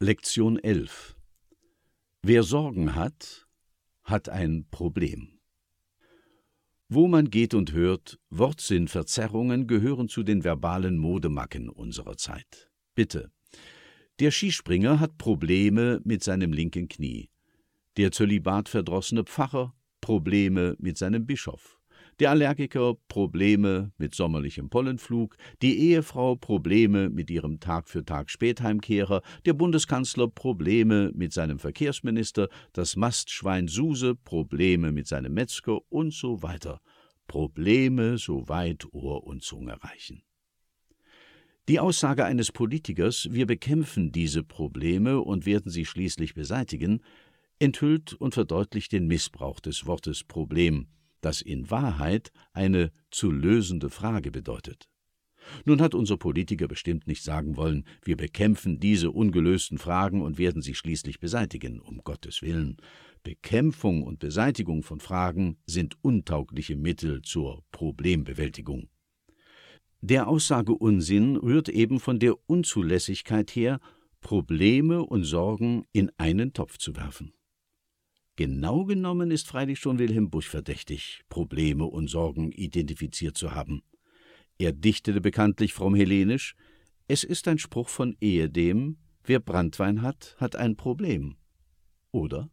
Lektion 11 Wer Sorgen hat, hat ein Problem. Wo man geht und hört, Wortsinnverzerrungen gehören zu den verbalen Modemacken unserer Zeit. Bitte. Der Skispringer hat Probleme mit seinem linken Knie. Der zölibatverdrossene Pfarrer Probleme mit seinem Bischof der Allergiker Probleme mit sommerlichem Pollenflug, die Ehefrau Probleme mit ihrem Tag für Tag Spätheimkehrer, der Bundeskanzler Probleme mit seinem Verkehrsminister, das Mastschwein Suse Probleme mit seinem Metzger und so weiter. Probleme, soweit Ohr und Zunge reichen. Die Aussage eines Politikers, wir bekämpfen diese Probleme und werden sie schließlich beseitigen, enthüllt und verdeutlicht den Missbrauch des Wortes Problem, das in Wahrheit eine zu lösende Frage bedeutet. Nun hat unser Politiker bestimmt nicht sagen wollen, wir bekämpfen diese ungelösten Fragen und werden sie schließlich beseitigen, um Gottes willen. Bekämpfung und Beseitigung von Fragen sind untaugliche Mittel zur Problembewältigung. Der Aussage Unsinn rührt eben von der Unzulässigkeit her, Probleme und Sorgen in einen Topf zu werfen. Genau genommen ist freilich schon Wilhelm Busch verdächtig, Probleme und Sorgen identifiziert zu haben. Er dichtete bekanntlich fromm hellenisch: Es ist ein Spruch von ehedem, wer Brandwein hat, hat ein Problem. Oder?